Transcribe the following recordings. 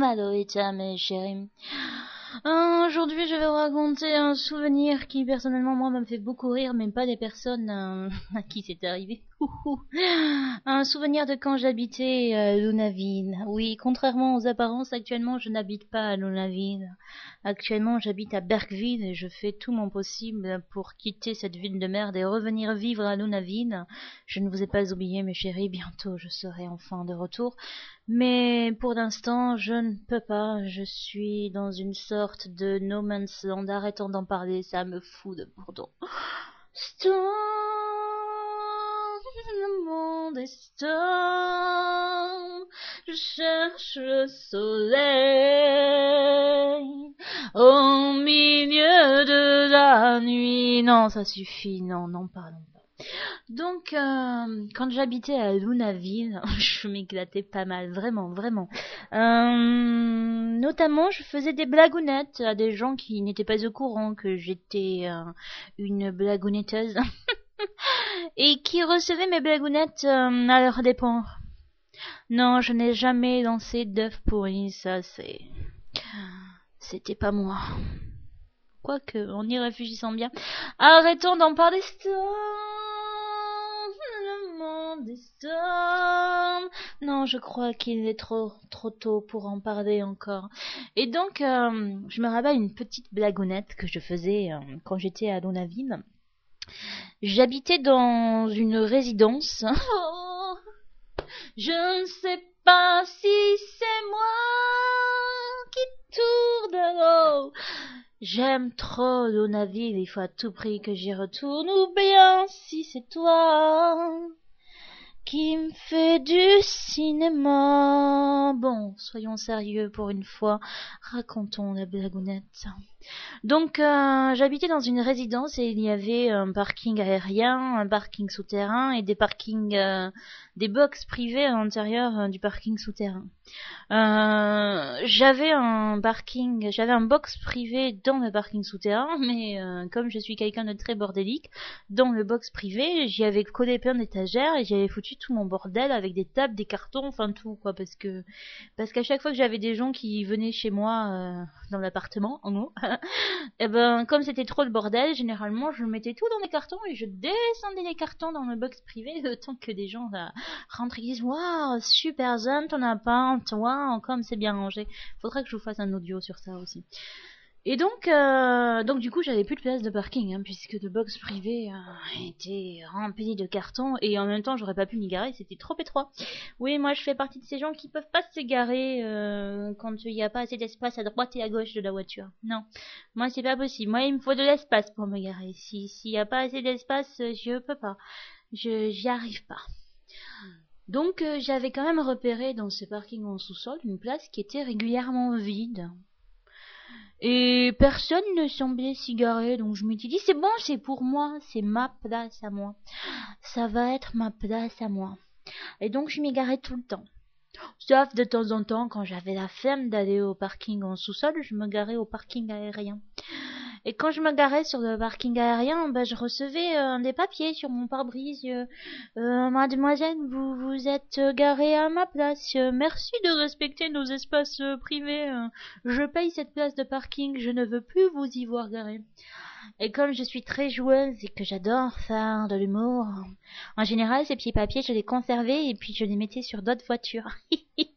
Maloïta, mes chéris. Aujourd'hui, je vais vous raconter un souvenir qui, personnellement, moi, me fait beaucoup rire, mais pas des personnes euh, à qui c'est arrivé. un souvenir de quand j'habitais à Lunaville. Oui, contrairement aux apparences, actuellement, je n'habite pas à Lunaville. Actuellement, j'habite à Bergville et je fais tout mon possible pour quitter cette ville de merde et revenir vivre à Lunaville. Je ne vous ai pas oublié, mes chéris, bientôt je serai enfin de retour. Mais pour l'instant, je ne peux pas. Je suis dans une de no man's land. Arrêtons d'en parler, ça me fout de bourdon. Stop, le monde est stop. Je cherche le soleil au milieu de la nuit. Non, ça suffit. Non, non, pardon. Donc, euh, quand j'habitais à Lunaville, je m'éclatais pas mal, vraiment, vraiment. Euh, notamment, je faisais des blagounettes à des gens qui n'étaient pas au courant que j'étais euh, une blagounetteuse et qui recevaient mes blagounettes à leur dépens. Non, je n'ai jamais lancé d'œufs pourris, ça c'est... C'était pas moi. Quoique, en y réfléchissant bien. Arrêtons d'en parler, non, je crois qu'il est trop trop tôt pour en parler encore. Et donc, euh, je me rappelle une petite blagounette que je faisais euh, quand j'étais à Donaville. J'habitais dans une résidence. Oh, je ne sais pas si c'est moi qui tourne. J'aime trop Donaville, il faut à tout prix que j'y retourne, ou bien si c'est toi qui me fait du cinéma. Bon, soyons sérieux pour une fois, racontons la blagounette. Donc, euh, j'habitais dans une résidence et il y avait un parking aérien, un parking souterrain et des parkings, euh, des box privés à l'intérieur euh, du parking souterrain. J'avais un parking, j'avais un box privé dans le parking souterrain, mais comme je suis quelqu'un de très bordélique, dans le box privé, j'y avais collé plein d'étagères et j'avais foutu tout mon bordel avec des tables, des cartons, enfin tout quoi, parce que parce qu'à chaque fois que j'avais des gens qui venaient chez moi dans l'appartement, en haut, et eh ben comme c'était trop le bordel, généralement je mettais tout dans les cartons et je descendais les cartons dans le box privé le temps que des gens euh, rentrent et disent waouh super zone ton appart, waouh comme c'est bien rangé. Faudrait que je vous fasse un audio sur ça aussi. Et donc, euh, donc du coup, j'avais plus de place de parking, hein, puisque le box privé euh, était rempli de cartons, et en même temps, j'aurais pas pu m'y garer, c'était trop étroit. Oui, moi, je fais partie de ces gens qui peuvent pas se garer euh, quand il n'y a pas assez d'espace à droite et à gauche de la voiture. Non, moi, c'est pas possible. Moi, il me faut de l'espace pour me garer. Si s'il n'y a pas assez d'espace, je peux pas. Je j'y arrive pas. Donc, j'avais quand même repéré dans ce parking en sous-sol une place qui était régulièrement vide. Et personne ne semblait s'y garer, donc je me suis dit, c'est bon, c'est pour moi, c'est ma place à moi. Ça va être ma place à moi. Et donc je m'y garais tout le temps. Sauf de temps en temps, quand j'avais la flemme d'aller au parking en sous-sol, je me garais au parking aérien. Et quand je me garais sur le parking aérien, ben, je recevais euh, des papiers sur mon pare-brise. Euh, euh, mademoiselle, vous vous êtes garée à ma place. merci de respecter nos espaces privés. je paye cette place de parking. Je ne veux plus vous y voir garer. Et comme je suis très joueuse et que j'adore faire de l'humour, en général, ces petits papiers, je les conservais et puis je les mettais sur d'autres voitures.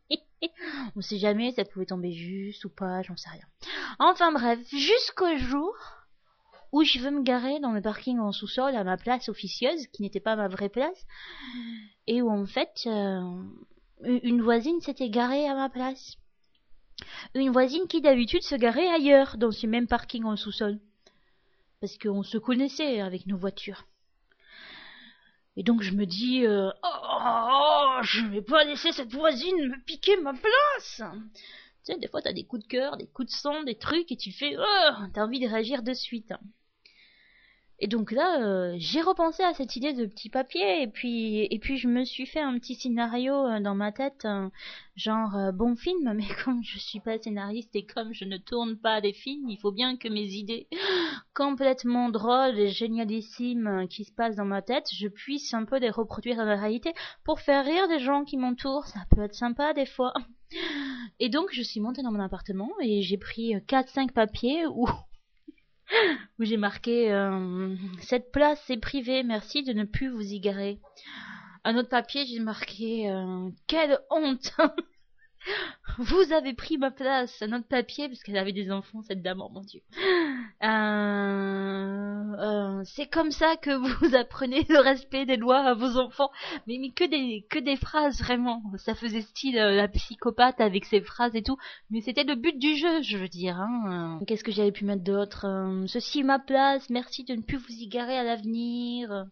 On sait jamais, ça pouvait tomber juste ou pas, j'en sais rien. Enfin bref, jusqu'au jour où je veux me garer dans le parking en sous-sol à ma place officieuse, qui n'était pas ma vraie place, et où en fait, euh, une voisine s'était garée à ma place. Une voisine qui d'habitude se garait ailleurs, dans ce même parking en sous-sol. Parce qu'on se connaissait avec nos voitures. Et donc je me dis, euh, oh, je vais pas laisser cette voisine me piquer ma place. Tu sais, des fois t'as des coups de cœur, des coups de sang, des trucs, et tu fais, oh, t'as envie de réagir de suite. Et donc là, euh, j'ai repensé à cette idée de petit papier et puis et puis je me suis fait un petit scénario euh, dans ma tête, euh, genre bon film, mais comme je suis pas scénariste et comme je ne tourne pas des films, il faut bien que mes idées complètement drôles et génialissimes qui se passent dans ma tête, je puisse un peu les reproduire dans la réalité pour faire rire des gens qui m'entourent. Ça peut être sympa des fois. Et donc je suis montée dans mon appartement et j'ai pris 4-5 papiers où où j'ai marqué euh, Cette place est privée, merci de ne plus vous y garer. Un autre papier, j'ai marqué euh, Quelle honte Vous avez pris ma place. Un autre papier, parce qu'elle avait des enfants, cette dame, oh mon dieu. Euh, euh, c'est comme ça que vous apprenez le respect des lois à vos enfants. Mais, que des que des phrases vraiment. Ça faisait style euh, la psychopathe avec ses phrases et tout. Mais c'était le but du jeu, je veux dire. Hein. Qu'est-ce que j'avais pu mettre d'autre? Ceci est ma place. Merci de ne plus vous y garer à l'avenir.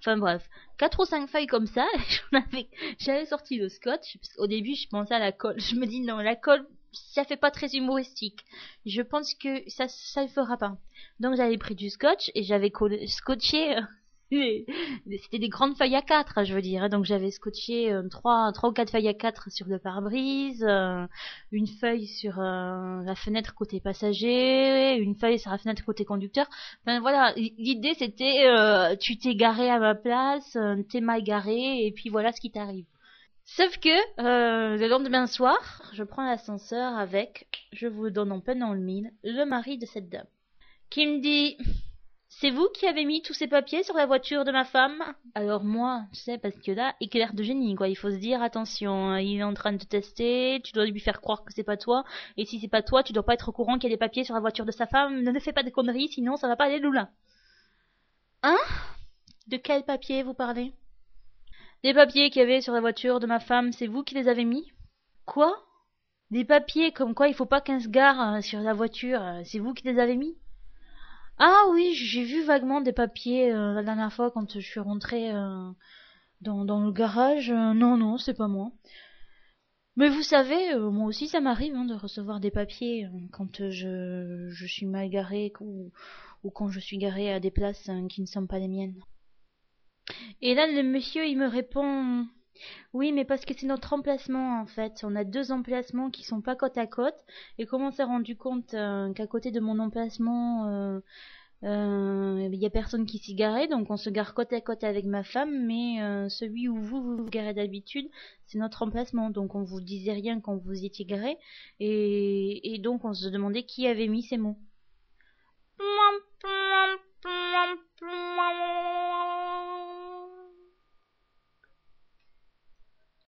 Enfin bref, quatre ou cinq feuilles comme ça. J'avais sorti le scotch. Au début, je pensais à la colle. Je me dis non, la colle, ça fait pas très humoristique. Je pense que ça, ça le fera pas. Donc j'avais pris du scotch et j'avais scotché euh, c'était des grandes feuilles à 4 hein, je veux dire hein. donc j'avais scotché euh, trois trois ou quatre feuilles à 4 sur le pare-brise euh, une feuille sur euh, la fenêtre côté passager une feuille sur la fenêtre côté conducteur. Enfin voilà. L'idée c'était tu t'es garé à ma place t'es mal garé et puis voilà ce qui t'arrive. Sauf que le lendemain soir, je prends l'ascenseur avec, je vous donne en peine dans le mille, le mari de cette dame, qui me dit c'est vous qui avez mis tous ces papiers sur la voiture de ma femme? Alors moi, tu sais, parce que là, éclair de génie, quoi. Il faut se dire, attention, hein, il est en train de te tester, tu dois lui faire croire que c'est pas toi, et si c'est pas toi, tu dois pas être au courant qu'il y a des papiers sur la voiture de sa femme. Ne, fais pas de conneries, sinon ça va pas aller loulin. Hein? De quel papier vous parlez? Des papiers qu'il y avait sur la voiture de ma femme, c'est vous qui les avez mis? Quoi? Des papiers comme quoi il faut pas qu'un se gare hein, sur la voiture, c'est vous qui les avez mis? Ah oui, j'ai vu vaguement des papiers euh, la dernière fois quand je suis rentrée euh, dans, le garage. Euh, non, non, c'est pas moi. Mais vous savez, moi aussi ça m'arrive hein, de recevoir des papiers quand je, suis mal garée ou, quand je suis garée à des places qui ne sont pas les miennes. Et là, le monsieur, il me répond oui, mais parce que c'est notre emplacement en fait. On a deux emplacements qui sont pas côte à côte. Et comment on s'est rendu compte euh, qu'à côté de mon emplacement, euh, euh, il y a personne qui s'y garait, donc on se gare côte à côte avec ma femme, mais celui où vous vous, garez d'habitude, c'est notre emplacement, donc on vous disait rien quand vous étiez garé, et, et donc on se demandait qui avait mis ces mots.